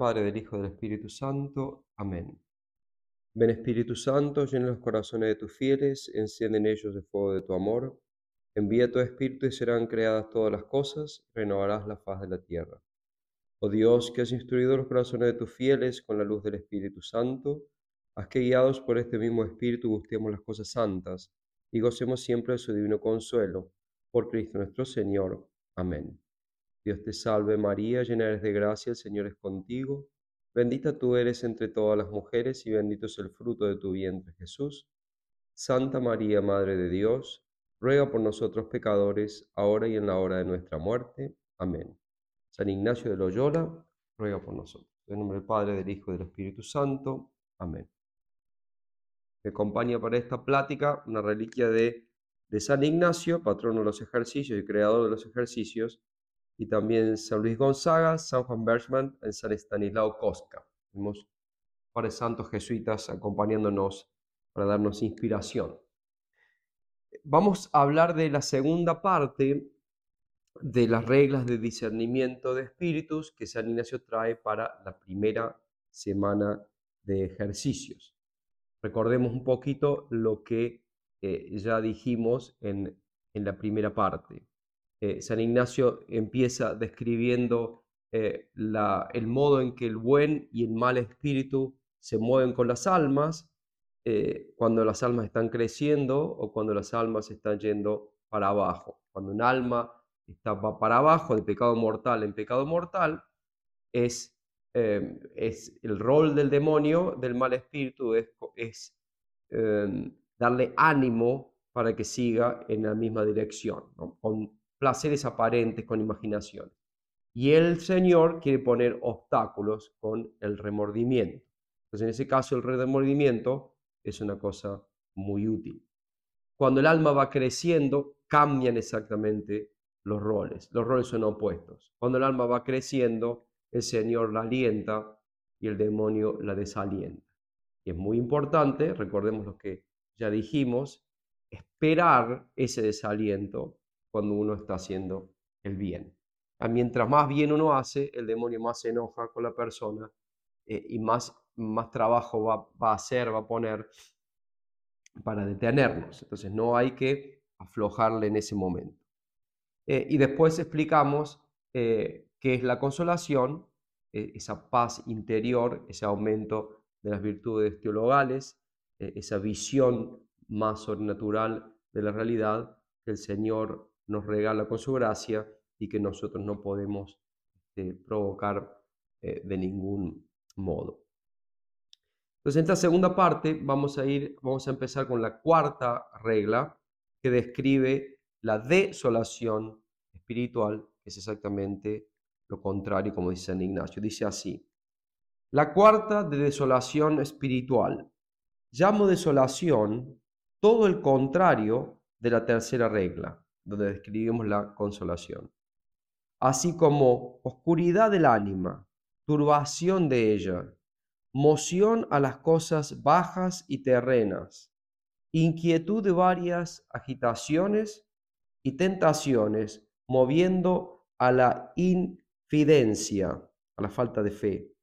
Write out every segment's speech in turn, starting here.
Padre, del Hijo y del Espíritu Santo. Amén. Ven Espíritu Santo, llena los corazones de tus fieles, enciende en ellos el fuego de tu amor. Envía tu Espíritu y serán creadas todas las cosas, renovarás la faz de la tierra. Oh Dios, que has instruido los corazones de tus fieles con la luz del Espíritu Santo, haz que guiados por este mismo Espíritu gustemos las cosas santas y gocemos siempre de su divino consuelo. Por Cristo nuestro Señor. Amén. Dios te salve María, llena eres de gracia, el Señor es contigo. Bendita tú eres entre todas las mujeres y bendito es el fruto de tu vientre Jesús. Santa María, Madre de Dios, ruega por nosotros pecadores, ahora y en la hora de nuestra muerte. Amén. San Ignacio de Loyola, ruega por nosotros. En nombre del Padre, del Hijo y del Espíritu Santo. Amén. Me acompaña para esta plática una reliquia de, de San Ignacio, patrono de los ejercicios y creador de los ejercicios, y también San Luis Gonzaga, San Juan Bergman y San Estanislao Kostka. Tenemos pares santos jesuitas acompañándonos para darnos inspiración. Vamos a hablar de la segunda parte de las reglas de discernimiento de espíritus que San Ignacio trae para la primera semana de ejercicios. Recordemos un poquito lo que eh, ya dijimos en, en la primera parte. Eh, San Ignacio empieza describiendo eh, el modo en que el buen y el mal espíritu se mueven con las almas, eh, cuando las almas están creciendo o cuando las almas están yendo para abajo. Cuando un alma está, va para abajo, de pecado mortal en pecado mortal, es, es el rol del demonio, del mal espíritu, es, es darle ánimo para que siga en la misma dirección, placeres aparentes con imaginación. Y el Señor quiere poner obstáculos con el remordimiento. Entonces, en ese caso, el remordimiento es una cosa muy útil. Cuando el alma va creciendo, cambian exactamente los roles. Los roles son opuestos. Cuando el alma va creciendo, el Señor la alienta y el demonio la desalienta. Y es muy importante, recordemos lo que ya dijimos, esperar ese desaliento cuando uno está haciendo el bien. Ah, mientras más bien uno hace, el demonio más se enoja con la persona eh, y más, más trabajo va, va, a hacer, va a poner para detenernos. Entonces no hay que aflojarle en ese momento. Eh, y después explicamos eh, qué es la consolación, esa paz interior, ese aumento de las virtudes teologales, esa visión más sobrenatural de la realidad que el Señor nos regala con su gracia y que nosotros no podemos este, provocar eh, de ningún modo. Entonces, en esta segunda parte vamos a ir, vamos a empezar con la cuarta regla que describe la desolación espiritual, que es exactamente lo contrario, como dice San Ignacio. Dice así: La cuarta de desolación espiritual. Llamo desolación todo el contrario de la tercera regla donde describimos la consolación. Así como oscuridad del ánima, turbación de ella, moción a las cosas bajas y terrenas, inquietud de varias agitaciones y tentaciones, moviendo a la infidencia, a la falta de fe,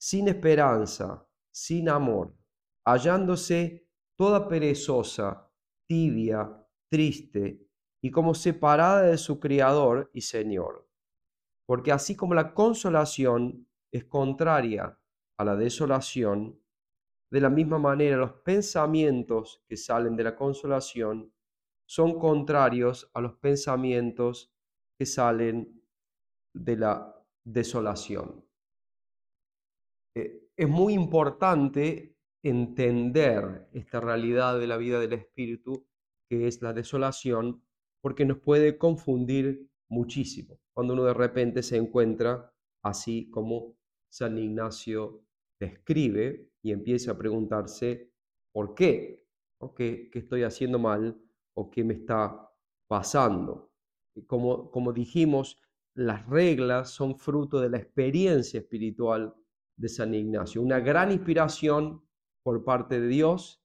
sin esperanza, sin amor, hallándose toda perezosa, tibia, triste, y como separada de su Criador y Señor. Porque así como la consolación es contraria a la desolación, de la misma manera los pensamientos que salen de la consolación son contrarios a los pensamientos que salen de la desolación. Eh, es muy importante entender esta realidad de la vida del Espíritu, que es la desolación, porque nos puede confundir muchísimo cuando uno de repente se encuentra así como San Ignacio describe y empieza a preguntarse por qué, ¿Qué, estoy haciendo mal o qué me está pasando. Como, como dijimos, las reglas son fruto de la experiencia espiritual de San Ignacio, una gran inspiración por parte de Dios,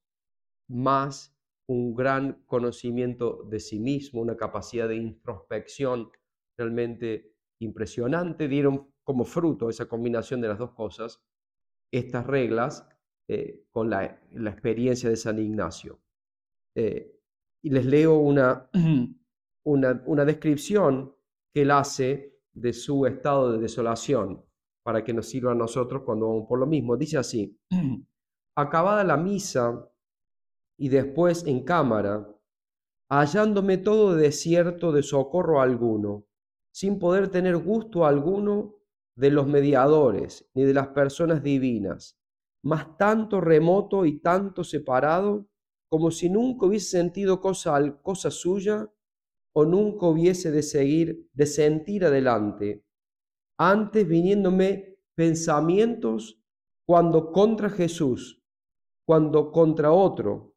más un gran conocimiento de sí mismo, una capacidad de introspección realmente impresionante, dieron como fruto, esa combinación de las dos cosas, estas reglas eh, con la, experiencia de San Ignacio. Eh, y les leo una, una, una descripción que él hace de su estado de desolación para que nos sirva a nosotros cuando vamos por lo mismo. Dice así, acabada la misa y después en cámara, hallándome todo desierto de socorro alguno, sin poder tener gusto alguno de los mediadores ni de las personas divinas, mas tanto remoto y tanto separado como si nunca hubiese sentido cosa, cosa suya o nunca hubiese de seguir, de sentir adelante. Antes viniéndome pensamientos cuando contra Jesús, cuando contra otro,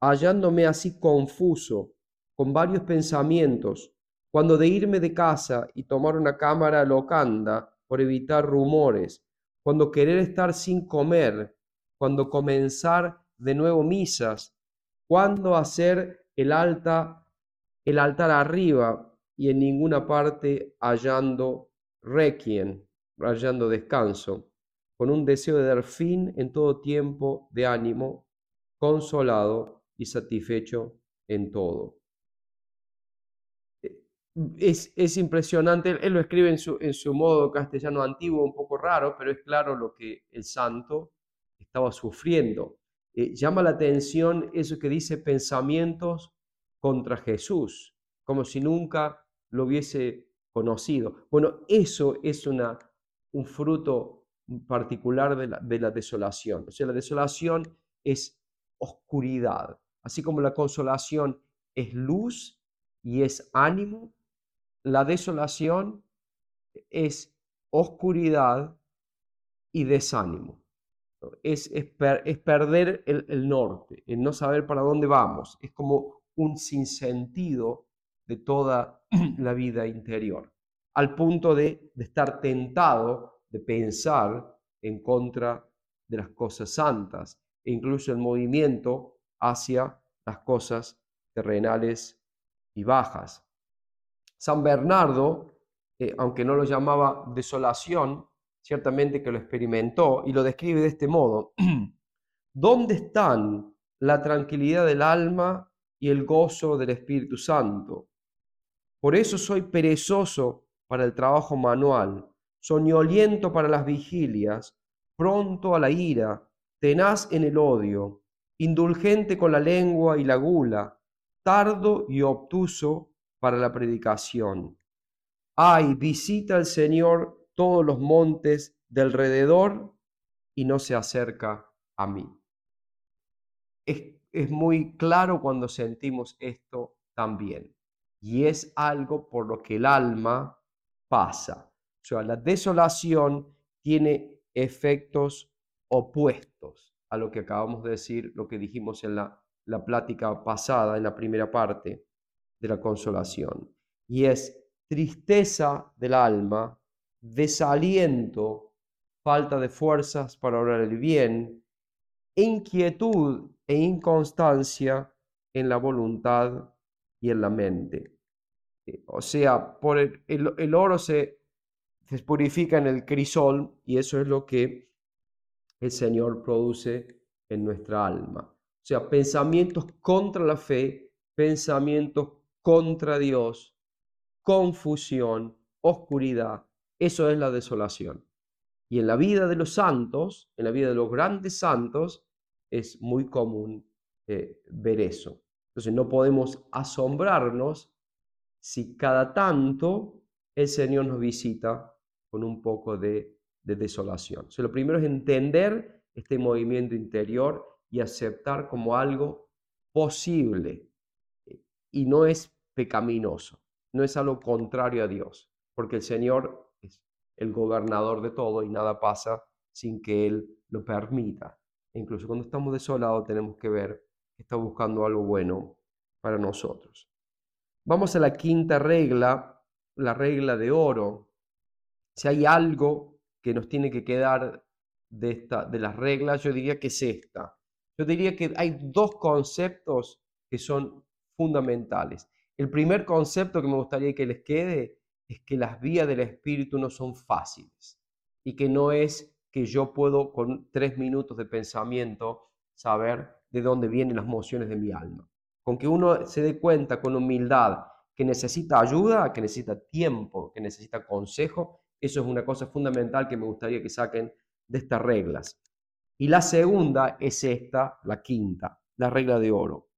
hallándome así confuso, con varios pensamientos, cuando de irme de casa y tomar una cámara locanda por evitar rumores, cuando querer estar sin comer, cuando comenzar de nuevo misas, cuando hacer el alta el altar arriba y en ninguna parte hallando requiem, hallando descanso, con un deseo de dar fin en todo tiempo de ánimo, consolado y satisfecho en todo. Es, es impresionante, él lo escribe en su, en su modo castellano antiguo, un poco raro, pero es claro lo que el santo estaba sufriendo. Eh, llama la atención eso que dice pensamientos contra Jesús, como si nunca lo hubiese conocido. Bueno, eso es una, un fruto particular de la, de la desolación. O sea, la desolación es oscuridad, así como la consolación es luz y es ánimo, la desolación es oscuridad y desánimo. Es, es, perder el, norte, el no saber para dónde vamos. Es como un sinsentido de toda la vida interior, al punto de, estar tentado de pensar en contra de las cosas santas e incluso el movimiento hacia las cosas terrenales y bajas. San Bernardo, eh, aunque no lo llamaba desolación, ciertamente que lo experimentó y lo describe de este modo. ¿Dónde están la tranquilidad del alma y el gozo del Espíritu Santo. Por eso soy perezoso para el trabajo manual, soñoliento para las vigilias, pronto a la ira, tenaz en el odio, indulgente con la lengua y la gula, tardo y obtuso para la predicación. Ay, visita al Señor todos los montes del alrededor y no se acerca a mí es muy claro cuando sentimos esto también. Y es algo por lo que el alma pasa. O sea, la desolación tiene efectos opuestos lo que acabamos de decir, lo que dijimos en la, la plática pasada, en la primera parte de la consolación. Y es tristeza del alma, desaliento, falta de fuerzas para orar el bien, inquietud e inconstancia en la voluntad y en la mente. Eh, o sea, por el, oro se, se, purifica en el crisol y eso es lo que el Señor produce en nuestra alma. O sea, pensamientos contra la fe, pensamientos contra Dios, confusión, oscuridad. Eso es la desolación. Y en la vida de los santos, en la vida de los grandes santos, es muy común eh, ver eso. Entonces no podemos asombrarnos si cada tanto el Señor nos visita con un poco de, desolación. lo primero es entender este movimiento interior y aceptar como algo posible y no es pecaminoso, no es algo contrario a Dios, porque el Señor es el gobernador de todo y nada pasa sin que Él lo permita incluso cuando estamos desolados tenemos que ver que está buscando algo bueno para nosotros. Vamos a la quinta regla, la regla de oro. Si hay algo que nos tiene que quedar de, esta, de las reglas, yo diría que es esta. Yo diría que hay dos conceptos que son fundamentales. El primer concepto que me gustaría que les quede es que las vías del Espíritu no son fáciles y que no es que yo puedo con tres minutos de pensamiento saber de dónde vienen las emociones de mi alma. Con que uno se dé cuenta con humildad que necesita ayuda, que necesita tiempo, que necesita consejo, eso es una cosa fundamental que me gustaría que saquen de estas reglas. Y la segunda es esta, la quinta, la regla de oro.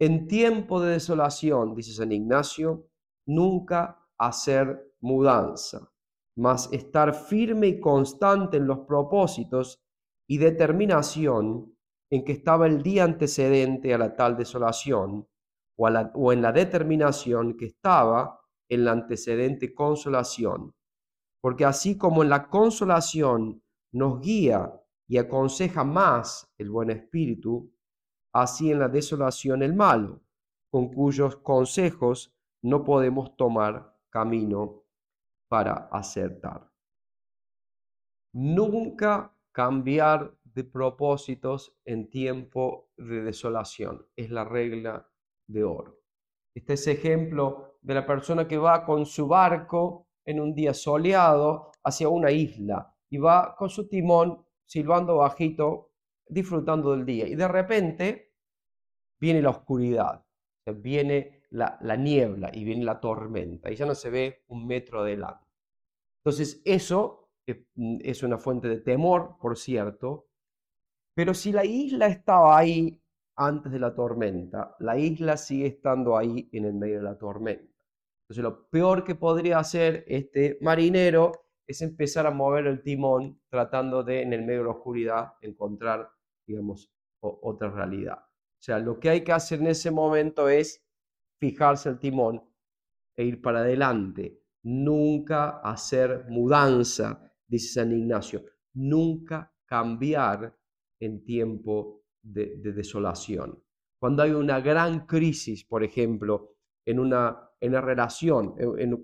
En tiempo de desolación, dice San Ignacio, nunca hacer mudanza, mas estar firme y constante en los propósitos y determinación en que estaba el día antecedente a la tal desolación, o, o en la determinación que estaba en la antecedente consolación. Porque así como en la consolación nos guía y aconseja más el buen espíritu, así en la desolación el malo, con cuyos consejos no podemos tomar camino para acertar. Nunca cambiar de propósitos en tiempo de desolación. Es la regla de oro. Este es ejemplo de la persona que va con su barco en un día soleado hacia una isla y va con su timón silbando bajito, disfrutando del día. Y de repente viene la oscuridad, viene la, niebla y viene la tormenta y ya no se ve un metro adelante. Entonces eso mm, es una fuente de temor, por cierto, pero si la isla estaba ahí antes de la tormenta, la isla sigue estando ahí en el medio de la tormenta. Entonces lo peor que podría hacer este marinero es empezar a mover el timón tratando de, en el medio de la oscuridad, encontrar, digamos, otra realidad. O sea, lo que hay que hacer en ese momento es fijarse el timón e ir para adelante. Nunca hacer mudanza, dice San Ignacio. Nunca cambiar en tiempo de, desolación. Cuando hay una gran crisis, por ejemplo, en una, en una relación,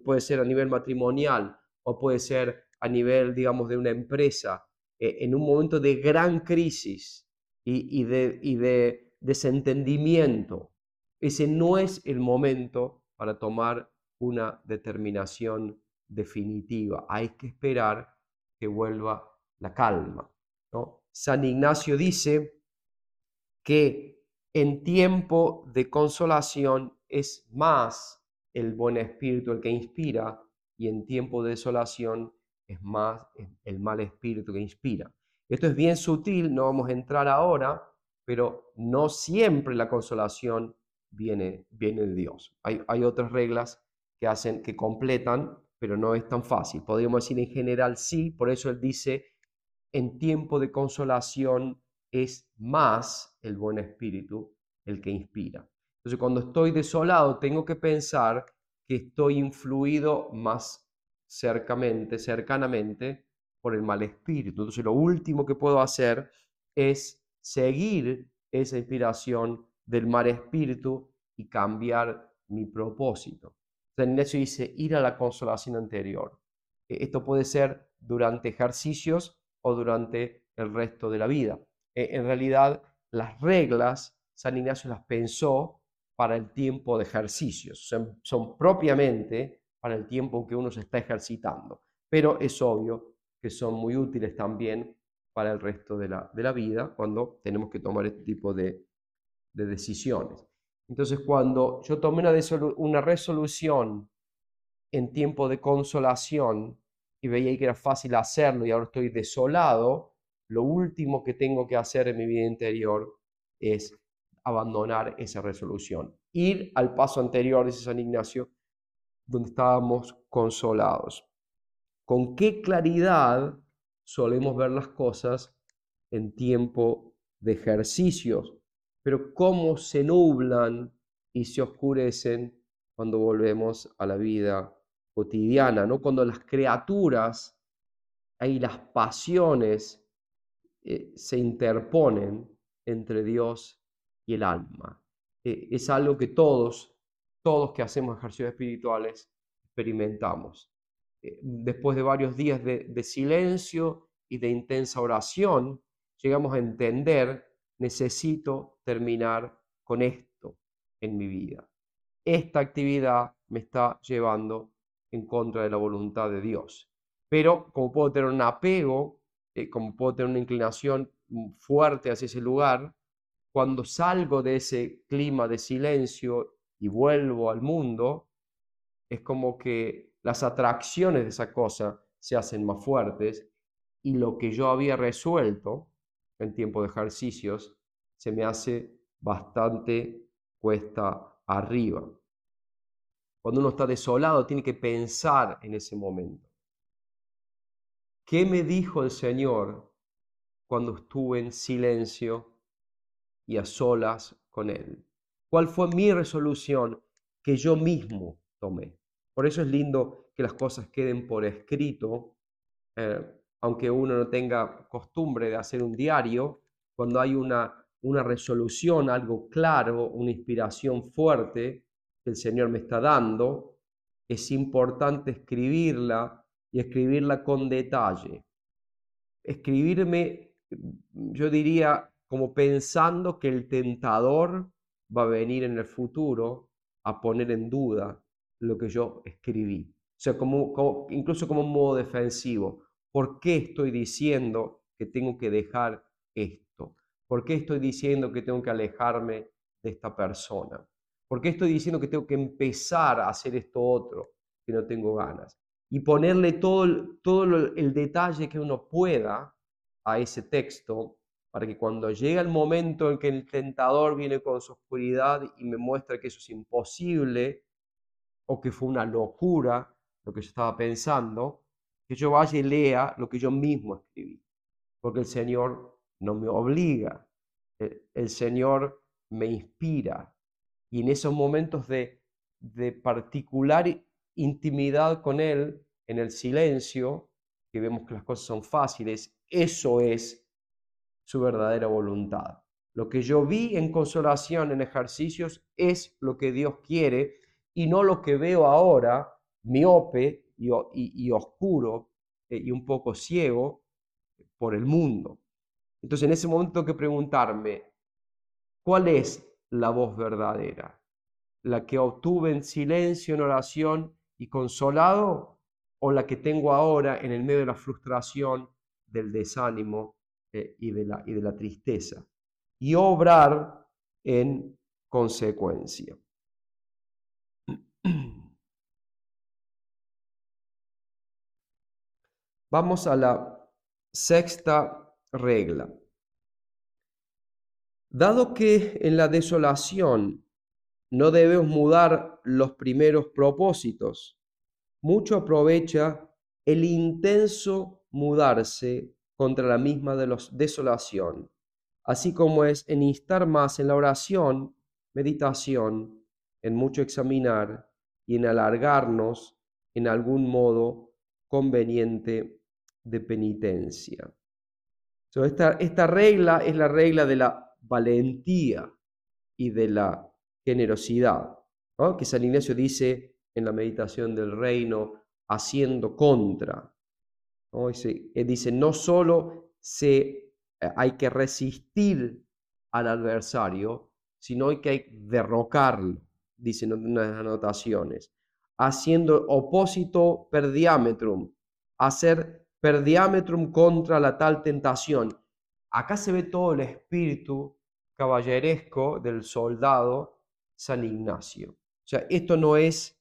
puede ser a nivel matrimonial, o puede ser a nivel, digamos, de una empresa, eh, en un momento de gran crisis y, de, y de desentendimiento, ese no es el momento para tomar una determinación definitiva. Hay que esperar que vuelva la calma. ¿no? San Ignacio dice que en tiempo de consolación es más el buen espíritu el que inspira y en tiempo de desolación es más el mal espíritu que inspira. Esto es bien sutil, no vamos a entrar ahora, pero no siempre la consolación viene, viene de Dios. Hay, hay otras reglas que hacen, que completan, pero no es tan fácil. Podríamos decir en general sí, por eso él dice, en tiempo de consolación es más el buen espíritu el que inspira. Entonces, cuando estoy desolado, tengo que pensar que estoy influido más cercamente, cercanamente por el mal espíritu. Entonces lo último que puedo hacer es seguir esa inspiración del mal espíritu y cambiar mi propósito. San Ignacio dice ir a la consolación anterior. E, esto puede ser durante ejercicios o durante el resto de la vida. E, en realidad, las reglas, San Ignacio las pensó para el tiempo de ejercicios, son, propiamente para el tiempo que uno se está ejercitando, pero es obvio que son muy útiles también para el resto de la, de la vida cuando tenemos que tomar este tipo de, de decisiones. Entonces, cuando yo tomé una, una resolución en tiempo de consolación y veía que era fácil hacerlo y ahora estoy desolado, lo último que tengo que hacer en mi vida interior es abandonar esa resolución. Ir al paso anterior, dice San Ignacio, donde estábamos consolados. Con qué claridad solemos ver las cosas en tiempo de ejercicios, pero cómo se nublan y se oscurecen cuando volvemos a la vida cotidiana, ¿no? Cuando las criaturas y las pasiones eh, se interponen entre Dios el alma. Eh, es algo que todos, todos que hacemos ejercicios espirituales experimentamos. Eh, después de varios días de, silencio y de intensa oración, llegamos a entender, necesito terminar con esto en mi vida. Esta actividad me está llevando en contra de la voluntad de Dios. Pero como puedo tener un apego, eh, como puedo tener una inclinación mm, fuerte hacia ese lugar, cuando salgo de ese clima de silencio y vuelvo al mundo, es como que las atracciones de esa cosa se hacen más fuertes y lo que yo había resuelto en tiempo de ejercicios se me hace bastante cuesta arriba. Cuando uno está desolado, tiene que pensar en ese momento. ¿Qué me dijo el Señor cuando estuve en silencio y a solas con Él? ¿Cuál fue mi resolución que yo mismo tomé? Por eso es lindo que las cosas queden por escrito, eh, aunque uno no tenga costumbre de hacer un diario, cuando hay una, una resolución, algo claro, una inspiración fuerte que el Señor me está dando, es importante escribirla y escribirla con detalle. Escribirme, yo diría, como pensando que el tentador va a venir en el futuro a poner en duda lo que yo escribí. O sea, como, incluso como un modo defensivo. ¿Por qué estoy diciendo que tengo que dejar esto? ¿Por qué estoy diciendo que tengo que alejarme de esta persona? ¿Por qué estoy diciendo que tengo que empezar a hacer esto otro que no tengo ganas? Y ponerle todo, todo el detalle que uno pueda a ese texto para que cuando llega el momento en que el tentador viene con su oscuridad y me muestra que eso es imposible o que fue una locura lo que yo estaba pensando, que yo vaya y lea lo que yo mismo escribí, porque el Señor no me obliga, el, Señor me inspira. Y en esos momentos de, de particular intimidad con Él, en el silencio, que vemos que las cosas son fáciles, eso es su verdadera voluntad. Lo que yo vi en consolación, en ejercicios, es lo que Dios quiere y no lo que veo ahora, miope y, oscuro eh, y un poco ciego por el mundo. Entonces en ese momento que preguntarme, ¿cuál es la voz verdadera? ¿La que obtuve en silencio, en oración y consolado? ¿O la que tengo ahora en el medio de la frustración, del desánimo eh, y, de la, y de la tristeza? Y obrar en consecuencia. Vamos a la sexta regla. Dado que en la desolación no debemos mudar los primeros propósitos, mucho aprovecha el intenso mudarse contra la misma de los desolación, así como es en instar más en la oración, meditación, en mucho examinar y en alargarnos en algún modo conveniente de penitencia. esta, esta regla es la regla de la valentía y de la generosidad, que San Ignacio dice en la meditación del reino, haciendo contra. ¿No? Dice, dice, no solo se, eh, hay que resistir al adversario, sino que hay que derrocarlo, dicen en unas anotaciones, haciendo opósito per diametrum, hacer per diametrum contra la tal tentación. Acá se ve todo el espíritu caballeresco del soldado San Ignacio. O sea, esto no es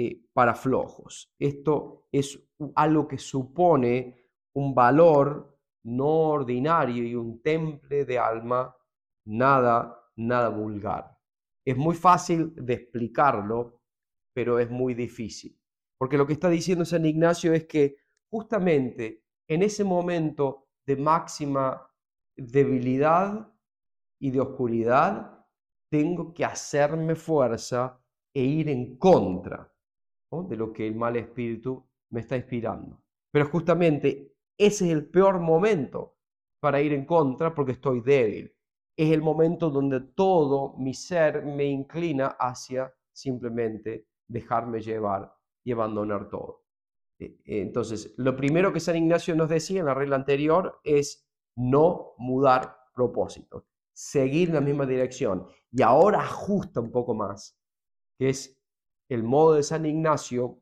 eh, para flojos, esto es algo que supone un valor no ordinario y un temple de alma nada, nada vulgar. Es muy fácil de explicarlo, pero es muy difícil. Porque lo que está diciendo San Ignacio es que justamente en ese momento de máxima debilidad y de oscuridad, tengo que hacerme fuerza e ir en contra de lo que el mal espíritu me está inspirando. Pero justamente ese es el peor momento para ir en contra porque estoy débil. Es el momento donde todo mi ser me inclina hacia simplemente dejarme llevar y abandonar todo. Eh, entonces, lo primero que San Ignacio nos decía en la regla anterior es no mudar propósito, seguir la misma dirección. Y ahora ajusta un poco más, que es el modo de San Ignacio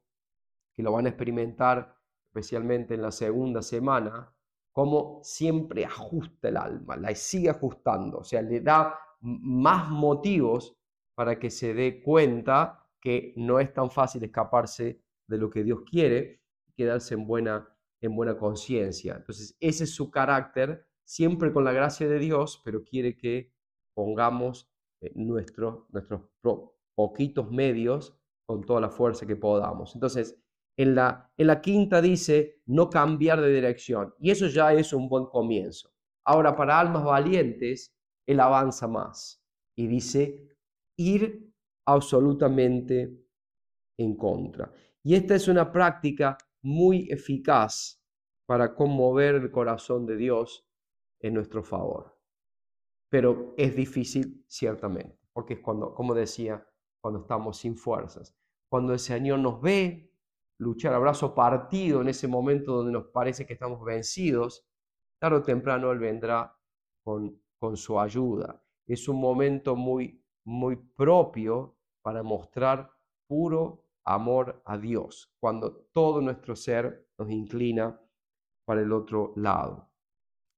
que lo van a experimentar especialmente en la segunda semana, como siempre ajusta el alma, la sigue ajustando, o sea, le da más motivos para que se dé cuenta que no es tan fácil escaparse de lo que Dios quiere, quedarse en buena, en buena conciencia. Entonces, ese es su carácter, siempre con la gracia de Dios, pero quiere que pongamos eh, nuestros poquitos medios con toda la fuerza que podamos. Entonces, en la, en la quinta dice no cambiar de dirección, y eso ya es un buen comienzo. Ahora, para almas valientes, él avanza más y dice ir absolutamente en contra. Y esta es una práctica muy eficaz para conmover el corazón de Dios en nuestro favor. Pero es difícil, ciertamente, porque es cuando, como decía, cuando estamos sin fuerzas. Cuando el Señor nos ve luchar a brazo partido en ese momento donde nos parece que estamos vencidos, tarde o temprano Él vendrá con, con su ayuda. Es un momento muy, muy propio para mostrar puro amor a Dios, cuando todo nuestro ser nos inclina para el otro lado.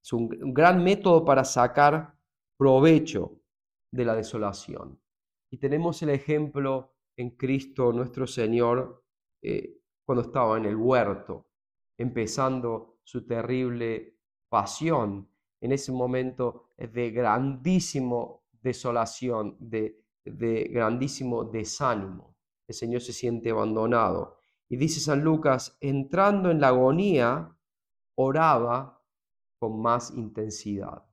Es un, gran método para sacar provecho de la desolación. Y tenemos el ejemplo en Cristo nuestro Señor eh, cuando estaba en el huerto, empezando su terrible pasión, en ese momento de grandísimo desolación, de, de grandísimo desánimo. El Señor se siente abandonado. Y dice San Lucas, entrando en la agonía, oraba con más intensidad.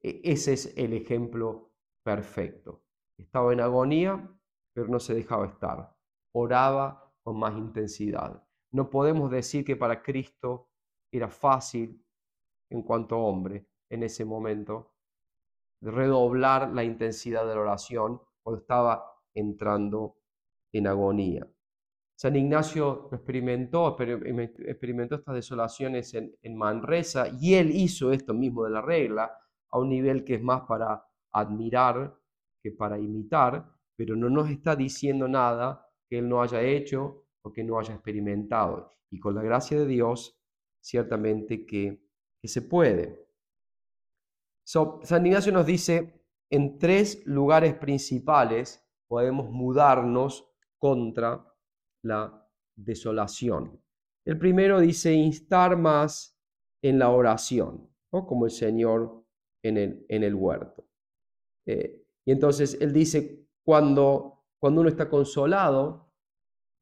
E, ese es el ejemplo perfecto. Estaba en agonía, pero no se dejaba estar. Oraba con más intensidad. No podemos decir que para Cristo era fácil en cuanto hombre en ese momento redoblar la intensidad de la oración cuando estaba entrando en agonía. San Ignacio experimentó, experimentó estas desolaciones en Manresa y él hizo esto mismo de la regla a un nivel que es más para admirar que para imitar, pero no nos está diciendo nada que él no haya hecho o que no haya experimentado. Y con la gracia de Dios, ciertamente que, que se puede. San Ignacio nos dice, en tres lugares principales podemos mudarnos contra la desolación. El primero dice instar más en la oración, como el Señor en el, en el huerto. Eh, y entonces él dice, cuando cuando uno está consolado,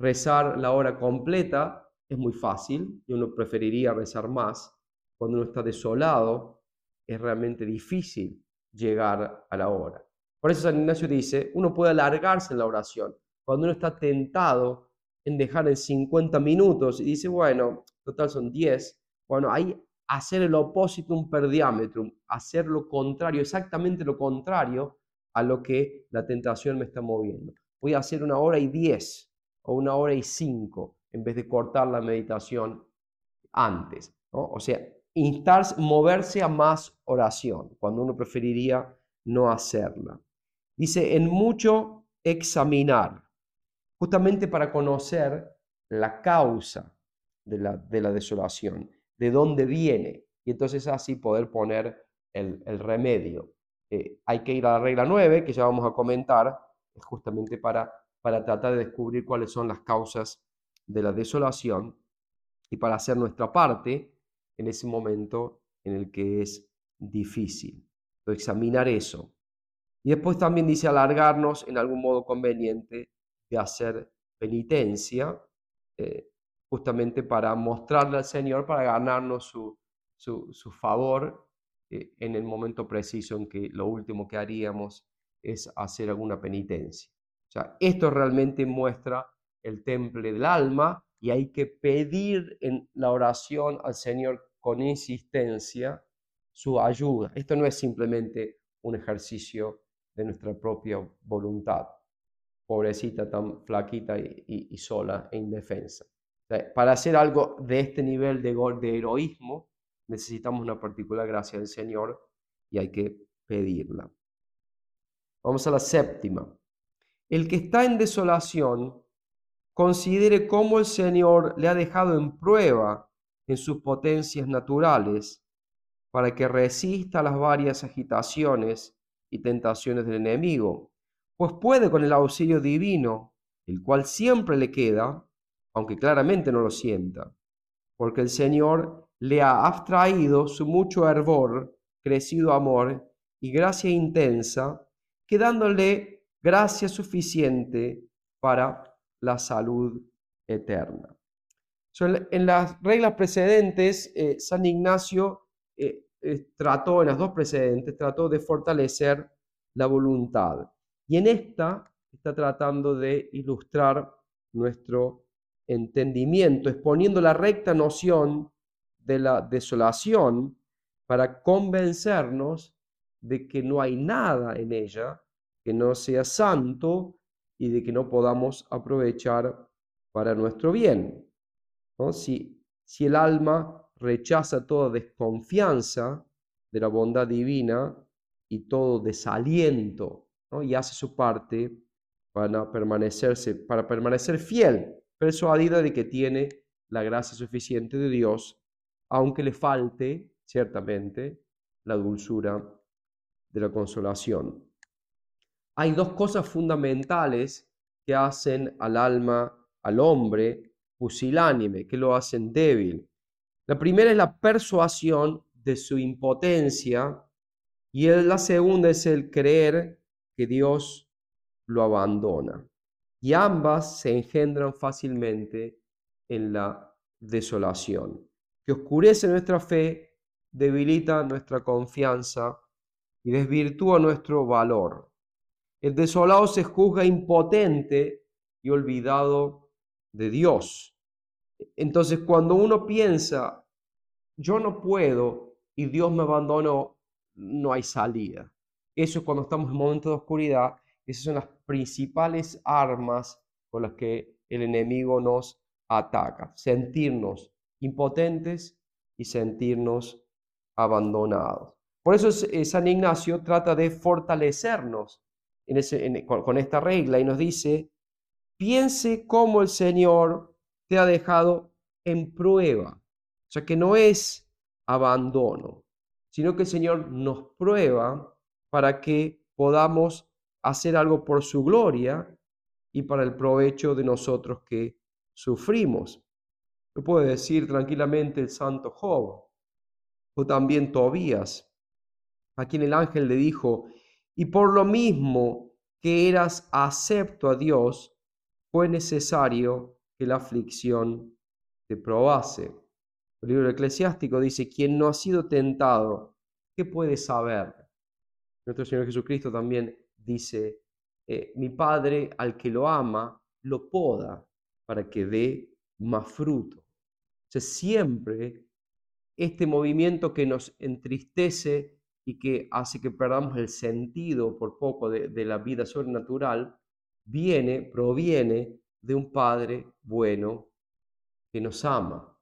rezar la hora completa es muy fácil y uno preferiría rezar más. Cuando uno está desolado, es realmente difícil llegar a la hora. Por eso San Ignacio dice, uno puede alargarse en la oración. Cuando uno está tentado en dejar en 50 minutos y dice, bueno, total son 10, bueno, ahí hacer el un per diámetro, hacer lo contrario, exactamente lo contrario a lo que la tentación me está moviendo voy a hacer una hora y diez o una hora y cinco en vez de cortar la meditación antes. O sea, instar, moverse a más oración, cuando uno preferiría no hacerla. Dice, en mucho examinar, justamente para conocer la causa de la, de la desolación, de dónde viene, y entonces así poder poner el, remedio. Eh, hay que ir a la regla 9, que ya vamos a comentar, justamente para, para tratar de descubrir cuáles son las causas de la desolación y para hacer nuestra parte en ese momento en el que es difícil. examinar eso. Y después también dice alargarnos en algún modo conveniente de hacer penitencia, eh, justamente para mostrarle al Señor, para ganarnos su, su, favor eh, en el momento preciso en que lo último que haríamos es hacer alguna penitencia. O sea, esto realmente muestra el temple del alma y hay que pedir en la oración al Señor con insistencia su ayuda. Esto no es simplemente un ejercicio de nuestra propia voluntad, pobrecita tan flaquita y, sola e indefensa. para hacer algo de este nivel de, de heroísmo, necesitamos una particular gracia del Señor y hay que pedirla. Vamos a la séptima. El que está en desolación considere cómo el Señor le ha dejado en prueba en sus potencias naturales para que resista las varias agitaciones y tentaciones del enemigo, pues puede con el auxilio divino, el cual siempre le queda, aunque claramente no lo sienta, porque el Señor le ha abstraído su mucho hervor, crecido amor y gracia intensa, quedándole gracia suficiente para la salud eterna. en las reglas precedentes, eh, San Ignacio eh, eh, trató, en las dos precedentes, trató de fortalecer la voluntad. Y en esta está tratando de ilustrar nuestro entendimiento, exponiendo la recta noción de la desolación para convencernos de que no hay nada en ella que no sea santo y de que no podamos aprovechar para nuestro bien. ¿no? Si, si el alma rechaza toda desconfianza de la bondad divina y todo desaliento ¿no? y hace su parte para, permanecerse, para permanecer fiel, persuadida de que tiene la gracia suficiente de Dios, aunque le falte ciertamente la dulzura de la consolación hay dos cosas fundamentales que hacen al alma, al hombre, pusilánime, que lo hacen débil. La primera es la persuasión de su impotencia y la segunda es el creer que Dios lo abandona. Y ambas se engendran fácilmente en la desolación, que oscurece nuestra fe, debilita nuestra confianza y desvirtúa nuestro valor. El desolado se juzga impotente y olvidado de Dios. Entonces, cuando uno piensa, yo no puedo y Dios me abandonó, no hay salida. Eso es cuando estamos en momentos de oscuridad. Esas son las principales armas con las que el enemigo nos ataca. Sentirnos impotentes y sentirnos abandonados. Por eso eh, San Ignacio trata de fortalecernos con, esta regla y nos dice, piense cómo el Señor te ha dejado en prueba. O sea, que no es abandono, sino que el Señor nos prueba para que podamos hacer algo por su gloria y para el provecho de nosotros que sufrimos. Lo puede decir tranquilamente el santo Job o también Tobías, a quien el ángel le dijo, y por lo mismo que eras acepto a Dios, fue necesario que la aflicción te probase. El libro eclesiástico dice, quien no ha sido tentado, ¿qué puede saber? Nuestro Señor Jesucristo también dice, eh, mi Padre al que lo ama, lo poda para que dé más fruto. Siempre este movimiento que nos entristece y que hace que perdamos el sentido por poco de, la vida sobrenatural, viene, proviene de un Padre bueno que nos ama.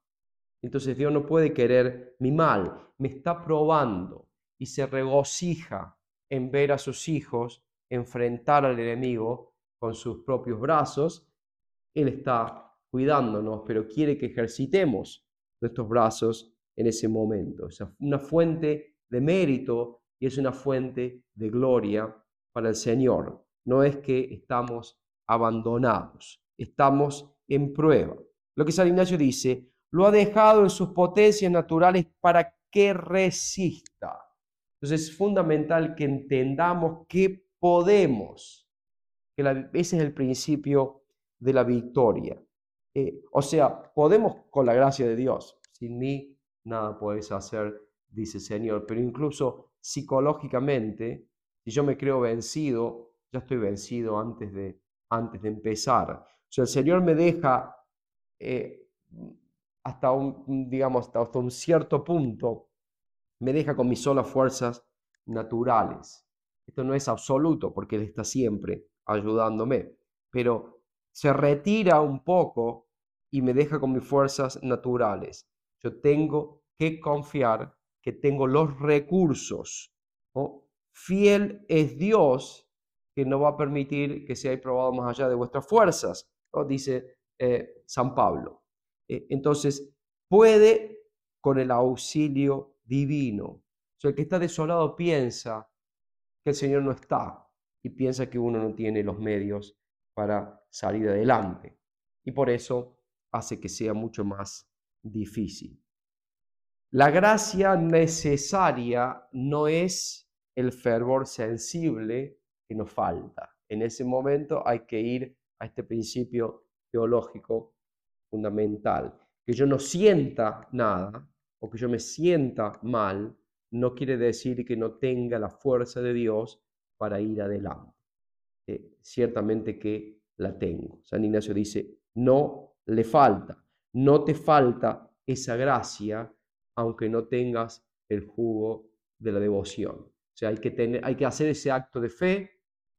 Entonces Dios no puede querer mi mal, me está probando y se regocija en ver a sus hijos enfrentar al enemigo con sus propios brazos. Él está cuidándonos, pero quiere que ejercitemos nuestros brazos en ese momento. Es una fuente de mérito y es una fuente de gloria para el Señor. No es que estamos abandonados, estamos en prueba. Lo que San Ignacio dice, lo ha dejado en sus potencias naturales para que resista. Entonces es fundamental que entendamos que podemos, que ese es el principio de la victoria. Eh, o sea, podemos con la gracia de Dios. Sin mí nada puedes hacer dice Señor, pero incluso psicológicamente, si yo me creo vencido, ya estoy vencido antes de, antes de empezar. O sea, el Señor me deja eh, hasta un, digamos, hasta un cierto punto, me deja con mis solas fuerzas naturales. Esto no es absoluto porque Él está siempre ayudándome, pero se retira un poco y me deja con mis fuerzas naturales. Yo tengo que confiar que tengo los recursos. Fiel es Dios que no va a permitir que seáis probado más allá de vuestras fuerzas. Dice eh, San Pablo. Eh, entonces, puede con el auxilio divino. O el que está desolado piensa que el Señor no está y piensa que uno no tiene los medios para salir adelante. Y por eso hace que sea mucho más difícil. La gracia necesaria no es el fervor sensible que nos falta. En ese momento hay que ir a este principio teológico fundamental. Que yo no sienta nada o que yo me sienta mal no quiere decir que no tenga la fuerza de Dios para ir adelante. Eh, ciertamente que la tengo. San Ignacio dice, no le falta, no te falta esa gracia, aunque no tengas el jugo de la devoción. O sea, hay que, tener, hay que hacer ese acto de fe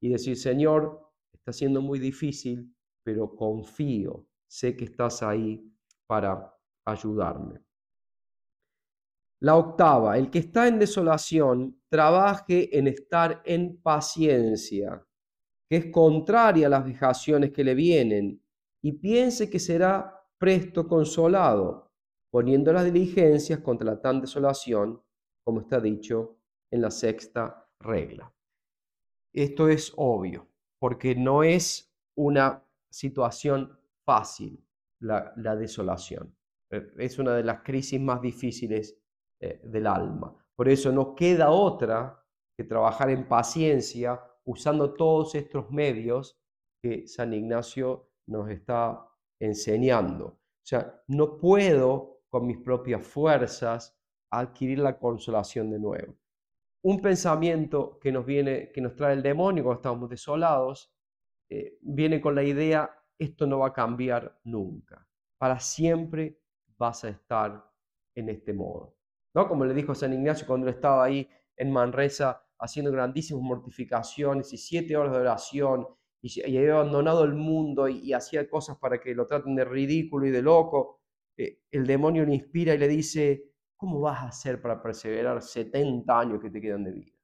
y decir, Señor, está siendo muy difícil, pero confío, sé que estás ahí para ayudarme. La octava, el que está en desolación, trabaje en estar en paciencia, que es contraria a las vejaciones que le vienen, y piense que será presto consolado, poniendo las diligencias contra la tan desolación, como está dicho en la sexta regla. Esto es obvio, porque no es una situación fácil la, la desolación. Es una de las crisis más difíciles eh, del alma. Por eso no queda otra que trabajar en paciencia usando todos estos medios que San Ignacio nos está enseñando. O sea, no puedo con mis propias fuerzas adquirir la consolación de nuevo. Un pensamiento que nos viene, que nos trae el demonio cuando estamos desolados, eh, viene con la idea, esto no va a cambiar nunca. Para siempre vas a estar en este modo. ¿no? Como le dijo San Ignacio cuando estaba ahí en Manresa haciendo grandísimas mortificaciones y siete horas de oración y, había abandonado el mundo y, hacía cosas para que lo traten de ridículo y de loco. Eh, el demonio le inspira y le dice, ¿cómo vas a hacer para perseverar 70 años que te quedan de vida?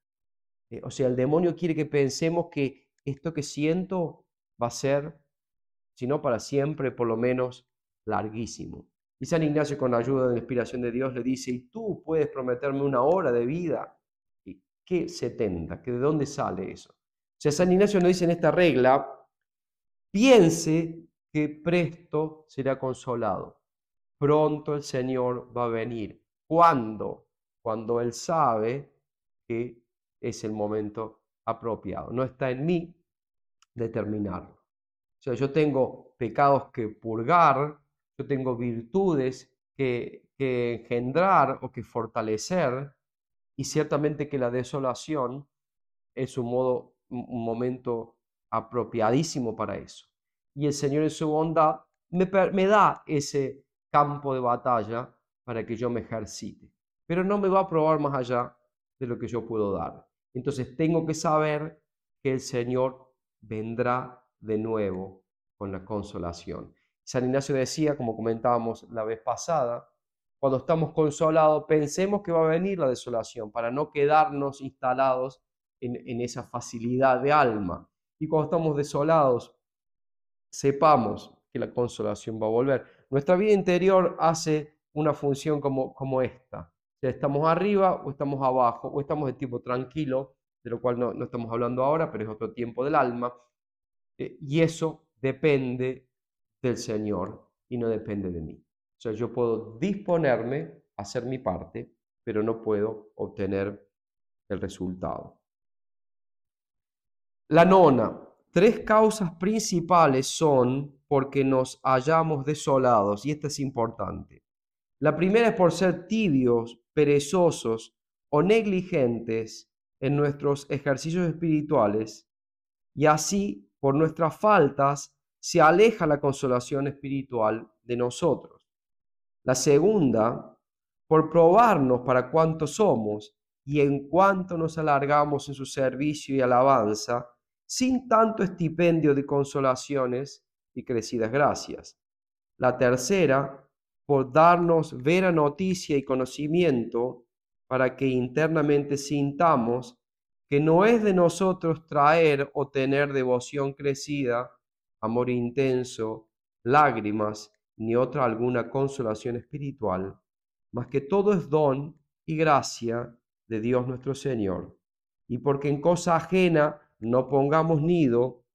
Eh, o sea, el demonio quiere que pensemos que esto que siento va a ser, si no para siempre, por lo menos larguísimo. Y San Ignacio, con la ayuda de la inspiración de Dios, le dice, ¿y tú puedes prometerme una hora de vida? ¿Y ¿Qué 70? ¿Que ¿De dónde sale eso? O sea, San Ignacio nos dice en esta regla, piense que presto será consolado. Pronto el Señor va a venir. ¿Cuándo? Cuando Él sabe que es el momento apropiado. No está en mí determinarlo. O sea, yo tengo pecados que purgar, yo tengo virtudes que, engendrar o que fortalecer y ciertamente que la desolación es un modo, un momento apropiadísimo para eso. Y el Señor en su bondad me, me da ese campo de batalla para que yo me ejercite, pero no me va a probar más allá de lo que yo puedo dar. Entonces tengo que saber que el Señor vendrá de nuevo con la consolación. San Ignacio decía, como comentábamos la vez pasada, cuando estamos consolados, pensemos que va a venir la desolación para no quedarnos instalados en, esa facilidad de alma. Y cuando estamos desolados, sepamos que la consolación va a volver. Nuestra vida interior hace una función como, como esta. estamos arriba o estamos abajo, o estamos de tipo tranquilo, de lo cual no, estamos hablando ahora, pero es otro tiempo del alma. Eh, y eso depende del Señor y no depende de mí. O sea, yo puedo disponerme a hacer mi parte, pero no puedo obtener el resultado. La nona, tres causas principales son porque nos hallamos desolados, y esta es importante. La primera es por ser tibios, perezosos o negligentes en nuestros ejercicios espirituales, y así por nuestras faltas se aleja la consolación espiritual de nosotros. La segunda, por probarnos para cuánto somos y en cuánto nos alargamos en su servicio y alabanza, sin tanto estipendio de consolaciones y crecidas gracias. La tercera, por darnos vera noticia y conocimiento para que internamente sintamos que no es de nosotros traer o tener devoción crecida, amor intenso lágrimas, ni otra alguna consolación espiritual, mas que todo es don y gracia de Dios nuestro Señor. Y porque en cosa ajena no pongamos nido,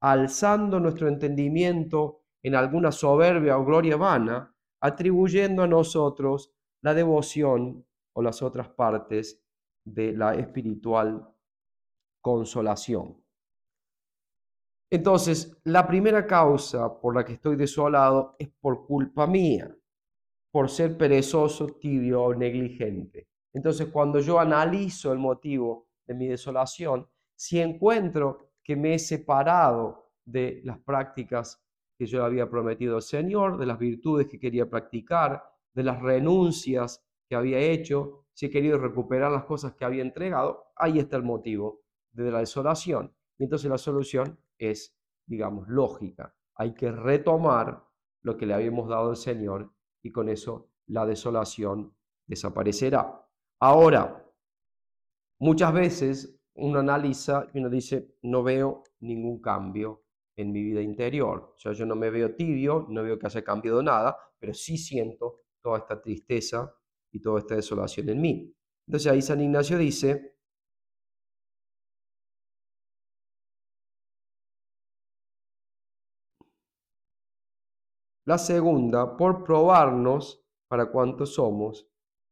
alzando nuestro entendimiento en alguna soberbia o gloria vana, atribuyendo a nosotros la devoción o las otras partes de la espiritual consolación. Entonces, la primera causa por la que estoy desolado es por culpa mía, por ser perezoso, tibio o negligente. Entonces, cuando yo analizo el motivo de mi desolación, si encuentro que me he separado de las prácticas que yo había prometido al Señor, de las virtudes que quería practicar, de las renuncias que había hecho, si he querido recuperar las cosas que había entregado, ahí está el motivo de la desolación. Y entonces la solución es, digamos, lógica. Hay que retomar lo que le habíamos dado al Señor y con eso la desolación desaparecerá. Ahora, muchas veces uno analiza y uno dice, no veo ningún cambio en mi vida interior. O sea, yo no me veo tibio, no veo que haya cambiado nada, pero sí siento toda esta tristeza y toda esta desolación en mí. Entonces ahí San Ignacio dice, la segunda, por probarnos para cuánto somos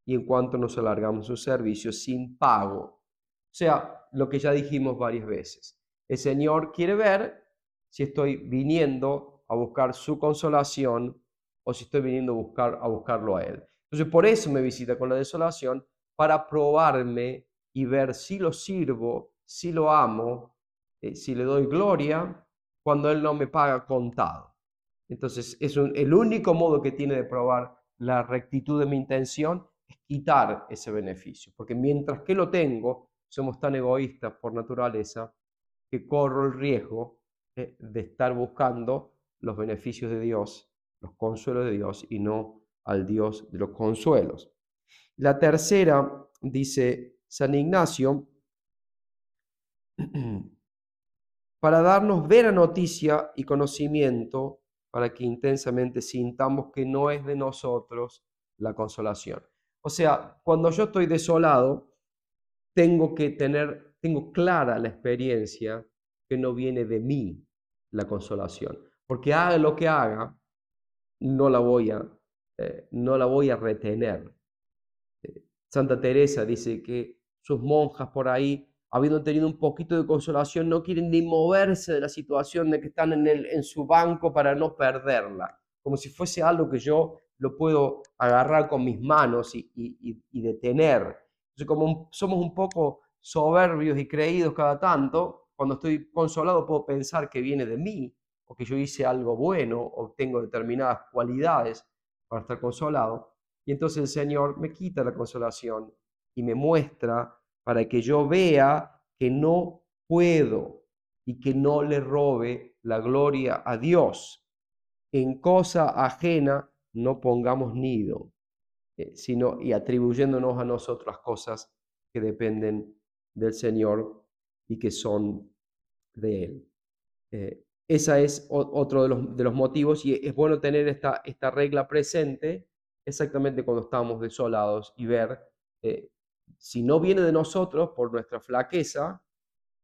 y en cuanto nos alargamos su servicio sin pago. O sea, lo que ya dijimos varias veces. El Señor quiere ver si estoy viniendo a buscar su consolación o si estoy viniendo a buscarlo a Él. Entonces, por eso me visita con la desolación, para probarme y ver si lo sirvo, si lo amo, eh, si le doy gloria, cuando Él no me paga contado. Entonces, es el único modo que tiene de probar la rectitud de mi intención es quitar ese beneficio, porque mientras que lo tengo, somos tan egoístas por naturaleza que corro el riesgo eh, de estar buscando los beneficios de Dios, los consuelos de Dios y no al Dios de los consuelos. La tercera, dice San Ignacio, para darnos vera noticia y conocimiento, para que intensamente sintamos que no es de nosotros la consolación. O sea, cuando yo estoy desolado, tengo que tener, tengo clara la experiencia que no viene de mí la consolación. Porque haga lo que haga, no la voy a, eh, no la voy a retener. Eh, Santa Teresa dice que sus monjas por ahí, habiendo tenido un poquito de consolación, no quieren ni moverse de la situación de que están en, el, en su banco para no perderla, como si fuese algo que yo lo puedo agarrar con mis manos y, y detener. Entonces, como somos un poco soberbios y creídos cada tanto, cuando estoy consolado puedo pensar que viene de mí, o que yo hice algo bueno, o tengo determinadas cualidades para estar consolado. Y entonces el Señor me quita la consolación y me muestra para que yo vea que no puedo y que no le robe la gloria a Dios. En cosa ajena no pongamos nido, eh, sino y atribuyéndonos a nosotros cosas que dependen del Señor y que son de Él. Eh, esa es otro de los, de los, motivos y es bueno tener esta, esta regla presente exactamente cuando estamos desolados y ver eh, si no viene de nosotros por nuestra flaqueza,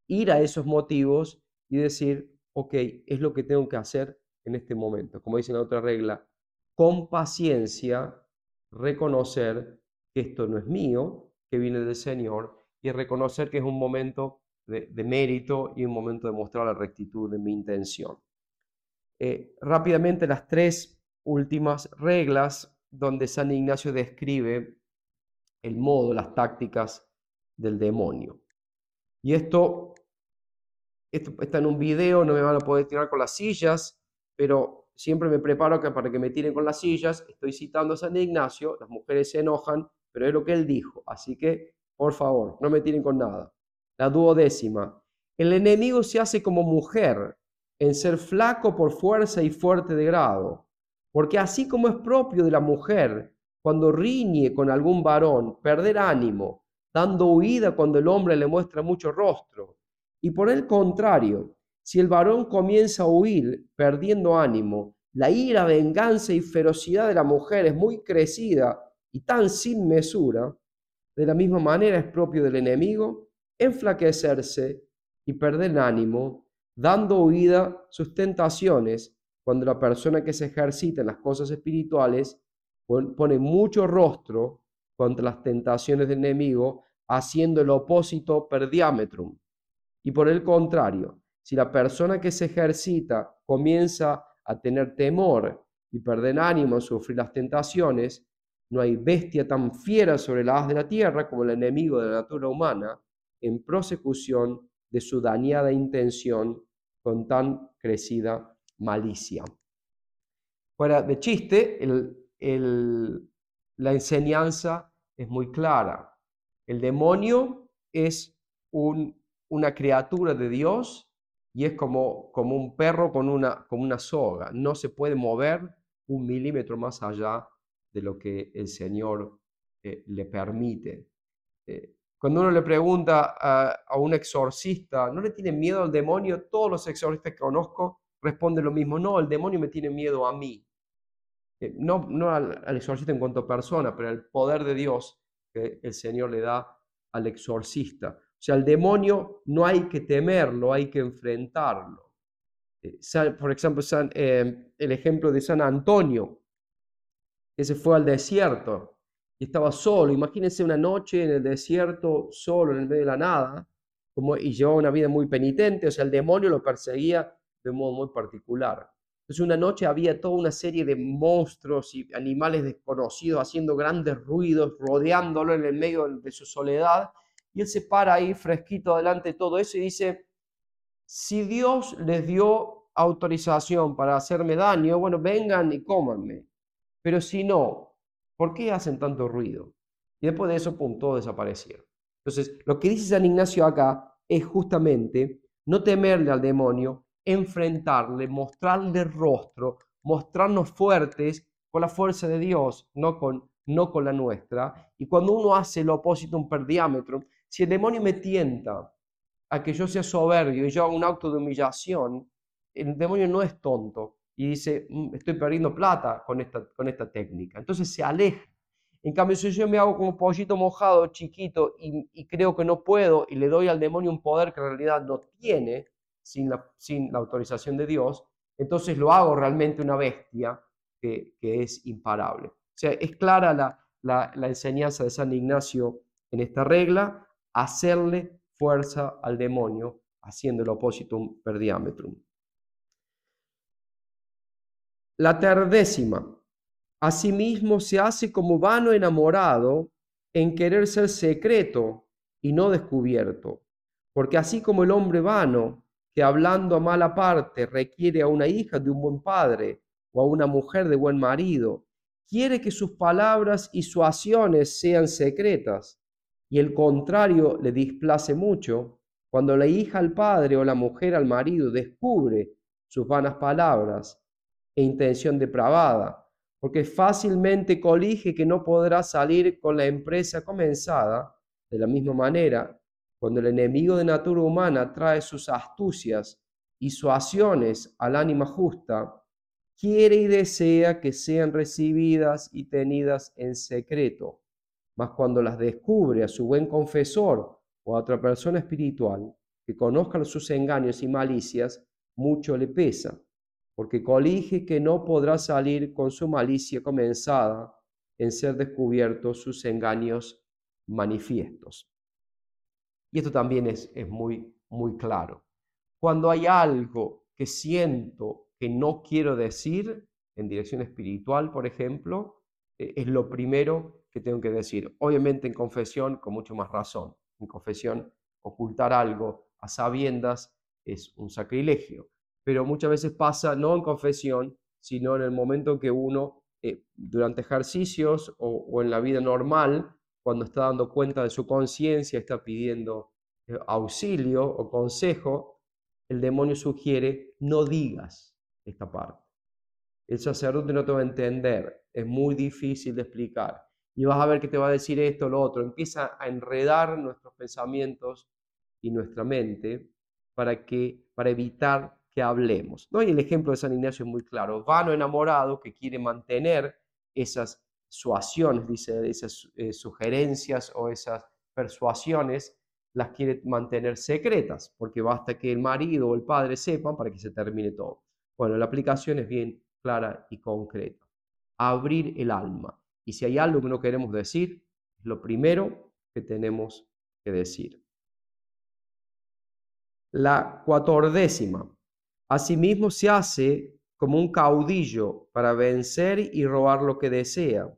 ir a esos motivos y decir, ok, es lo que tengo que hacer en este momento. Como dice la otra regla, con paciencia reconocer que esto no es mío, que viene del Señor y reconocer que es un momento de, mérito y un momento de mostrar la rectitud de mi intención. Eh, rápidamente las tres últimas reglas donde San Ignacio describe el modo, las tácticas del demonio. Y esto, está en un video, no me van a poder tirar con las sillas, pero siempre me preparo para que me tiren con las sillas. Estoy citando a San Ignacio, las mujeres se enojan, pero es lo que él dijo. Así que por favor, no me tiren con nada. La duodécima. El enemigo se hace como mujer en ser flaco por fuerza y fuerte de grado. Porque así como es propio de la mujer, cuando riñe con algún varón, perder ánimo, dando huida cuando el hombre le muestra mucho rostro. Y por el contrario, si el varón comienza a huir, perdiendo ánimo, la ira, venganza y ferocidad de la mujer es muy crecida y tan sin mesura, de la misma manera es propio del enemigo enflaquecerse y perder ánimo, dando huida sus tentaciones cuando la persona que se ejercita en las cosas espirituales pone mucho rostro contra las tentaciones del enemigo, haciendo el opósito per diametrum. Y por el contrario, si la persona que se ejercita comienza a tener temor y perder ánimo a sufrir las tentaciones, no hay bestia tan fiera sobre la haz de la tierra como el enemigo de la natura humana en prosecución de su dañada intención con tan crecida malicia. Fuera de chiste, la enseñanza es muy clara. El demonio es una criatura de Dios y es como, un perro con una, soga. No se puede mover un milímetro más allá de lo que el Señor eh, le permite. Eh, cuando uno le pregunta a, un exorcista, ¿no le tiene miedo al demonio? Todos los exorcistas que conozco responden lo mismo, no, el demonio me tiene miedo a mí. Eh, no, no al, exorcista en cuanto a persona, pero al poder de Dios que el Señor le da al exorcista. O sea, el demonio no hay que temerlo, hay que enfrentarlo. Eh, por ejemplo, eh, el ejemplo de San Antonio, que se fue al desierto y estaba solo. Imagínense una noche en el desierto, solo, en el medio de la nada, como, y llevaba una vida muy penitente, o sea, el demonio lo perseguía de modo muy particular. Entonces una noche había toda una serie de monstruos y animales desconocidos haciendo grandes ruidos, rodeándolo en el medio de su soledad, y él se para ahí fresquito delante de todo eso y dice, si Dios les dio autorización para hacerme daño, bueno, vengan y cómanme, pero si no, ¿Por qué hacen tanto ruido? Y después de eso, pum, todo desaparecieron. Entonces, lo que dice San Ignacio acá es justamente no temerle al demonio, enfrentarle, mostrarle rostro, mostrarnos fuertes con la fuerza de Dios, no con, no con la nuestra. Y cuando uno hace lo opuesto un perdiámetro, si el demonio me tienta a que yo sea soberbio y yo haga un acto de humillación, el demonio no es tonto y dice, mm, estoy perdiendo plata con esta, con esta técnica. Entonces se aleja. En cambio, si yo me hago como pollito mojado, chiquito, y, creo que no puedo, y le doy al demonio un poder que en realidad no tiene sin la, sin la autorización de Dios, entonces lo hago realmente una bestia que, que es imparable. O sea, es clara la, la, enseñanza de San Ignacio en esta regla, hacerle fuerza al demonio, haciendo el opositum per diametrum. La terdécima. Asimismo se hace como vano enamorado en querer ser secreto y no descubierto. Porque así como el hombre vano, que hablando a mala parte requiere a una hija de un buen padre o a una mujer de buen marido, quiere que sus palabras y sus acciones sean secretas, y el contrario le displace mucho, cuando la hija al padre o la mujer al marido descubre sus vanas palabras e intención depravada, porque fácilmente colige que no podrá salir con la empresa comenzada. De la misma manera, cuando el enemigo de natura humana trae sus astucias y suaciones al ánima justa, quiere y desea que sean recibidas y tenidas en secreto. Mas cuando las descubre a su buen confesor o a otra persona espiritual que conozca sus engaños y malicias, mucho le pesa porque colige que no podrá salir con su malicia comenzada en ser descubiertos sus engaños manifiestos. Y esto también es, es muy, muy claro. Cuando hay algo que siento que no quiero decir, en dirección espiritual, por ejemplo, e, es lo primero que tengo que decir. Obviamente en confesión, con mucho más razón. En confesión, ocultar algo a sabiendas es un sacrilegio pero muchas veces pasa no en confesión, sino en el momento en que uno, eh, durante ejercicios o, en la vida normal, cuando está dando cuenta de su conciencia, está pidiendo eh, auxilio o consejo, el demonio sugiere, no digas esta parte. El sacerdote no te va a entender, es muy difícil de explicar. Y vas a ver que te va a decir esto o lo otro. Empieza a enredar nuestros pensamientos y nuestra mente para, que, para evitar que hablemos. ¿no? Y el ejemplo de San Ignacio es muy claro. Vano enamorado que quiere mantener esas dice, esas eh, sugerencias o esas persuasiones, las quiere mantener secretas, porque basta que el marido o el padre sepan para que se termine todo. Bueno, la aplicación es bien clara y concreta. Abrir el alma. Y si hay algo que no queremos decir, es lo primero que tenemos que decir. La cuatordécima. Asimismo se hace como un caudillo para vencer y robar lo que desea,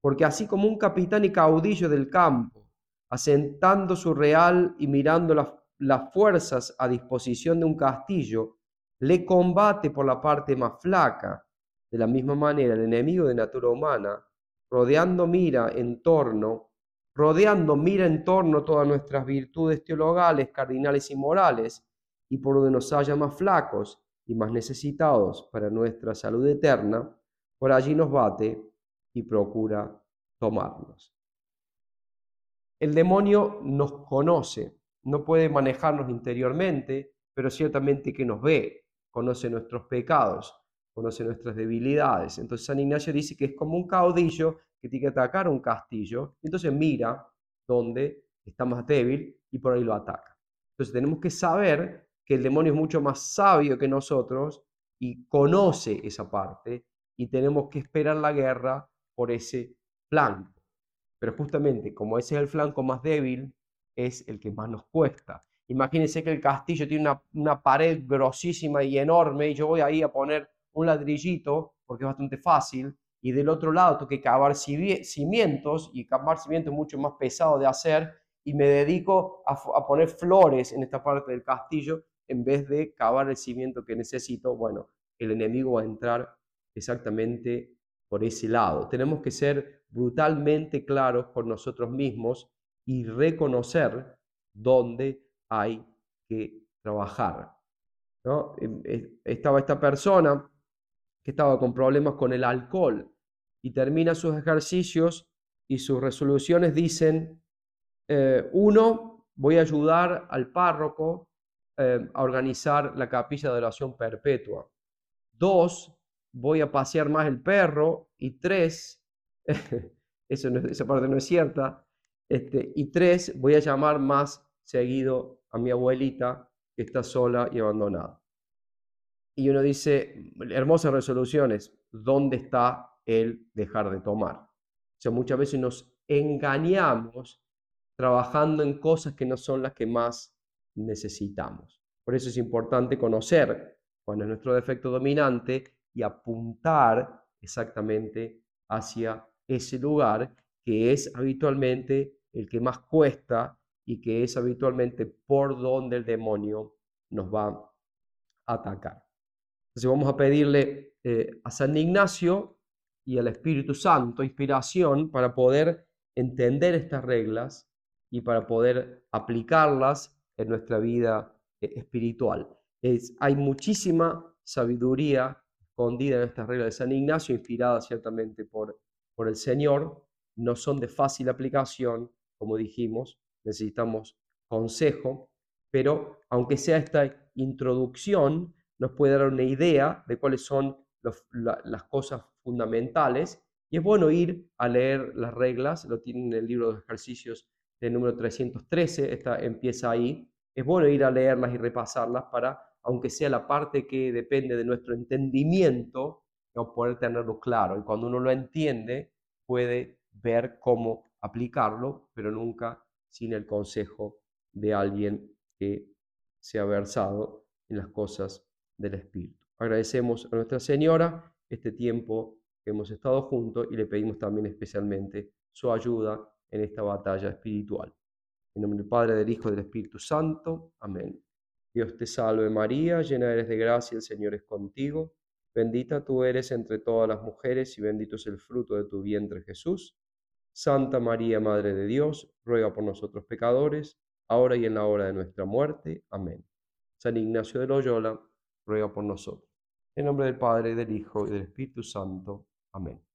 porque así como un capitán y caudillo del campo, asentando su real y mirando las, las fuerzas a disposición de un castillo, le combate por la parte más flaca. De la misma manera, el enemigo de natura humana, rodeando mira en torno, rodeando mira en torno todas nuestras virtudes teologales, cardinales y morales, y por donde nos haya más flacos y más necesitados para nuestra salud eterna, por allí nos bate y procura tomarnos. El demonio nos conoce, no puede manejarnos interiormente, pero ciertamente que nos ve, conoce nuestros pecados, conoce nuestras debilidades. Entonces San Ignacio dice que es como un caudillo que tiene que atacar un castillo, entonces mira dónde está más débil y por ahí lo ataca. Entonces tenemos que saber que el demonio es mucho más sabio que nosotros y conoce esa parte y tenemos que esperar la guerra por ese flanco. Pero justamente como ese es el flanco más débil, es el que más nos cuesta. Imagínense que el castillo tiene una, una pared grosísima y enorme y yo voy ahí a poner un ladrillito porque es bastante fácil y del otro lado tengo que cavar cimientos y cavar cimientos es mucho más pesado de hacer y me dedico a, a poner flores en esta parte del castillo en vez de cavar el cimiento que necesito, bueno, el enemigo va a entrar exactamente por ese lado. Tenemos que ser brutalmente claros con nosotros mismos y reconocer dónde hay que trabajar. Em, estaba esta persona que estaba con problemas con el alcohol y termina sus ejercicios y sus resoluciones dicen, eh, uno, voy a ayudar al párroco eh, a organizar la capilla de oración perpetua. Dos, voy a pasear más el perro. Y tres, eso esa parte no es cierta. Este, y tres, voy a llamar más seguido a mi abuelita que está sola y abandonada. Y uno dice, hermosas resoluciones, ¿dónde está el dejar de tomar? O sea, muchas veces nos engañamos trabajando en cosas que no son las que más necesitamos. Por eso es importante conocer cuál es nuestro defecto dominante y apuntar exactamente hacia ese lugar que es habitualmente el que más cuesta y que es habitualmente por donde el demonio nos va a atacar. Entonces vamos a pedirle eh, a San Ignacio y al Espíritu Santo inspiración para poder entender estas reglas y para poder aplicarlas en nuestra vida eh, espiritual. Es, hay muchísima sabiduría escondida en estas reglas de San Ignacio, inspirada ciertamente por, por el Señor. No son de fácil aplicación, como dijimos, necesitamos consejo, pero aunque sea esta introducción, nos puede dar una idea de cuáles son las cosas fundamentales. Y es bueno ir a leer las reglas, lo tienen en el libro de ejercicios del número 313, esta empieza ahí. Es bueno ir a leerlas y repasarlas para, aunque sea la parte que depende de nuestro entendimiento, poder tenerlo claro. Y cuando uno lo entiende, puede ver cómo aplicarlo, pero nunca sin el consejo de alguien que se ha versado en las cosas del Espíritu. Agradecemos a Nuestra Señora este tiempo que hemos estado juntos y le pedimos también especialmente su ayuda en esta batalla espiritual. En nombre del Padre, del Hijo y del Espíritu Santo. Amén. Dios te salve María, llena eres de gracia, el Señor es contigo. Bendita tú eres entre todas las mujeres y bendito es el fruto de tu vientre Jesús. Santa María, Madre de Dios, ruega por nosotros pecadores, ahora y en la hora de nuestra muerte. Amén. San Ignacio de Loyola, ruega por nosotros. En nombre del Padre, del Hijo y del Espíritu Santo. Amén.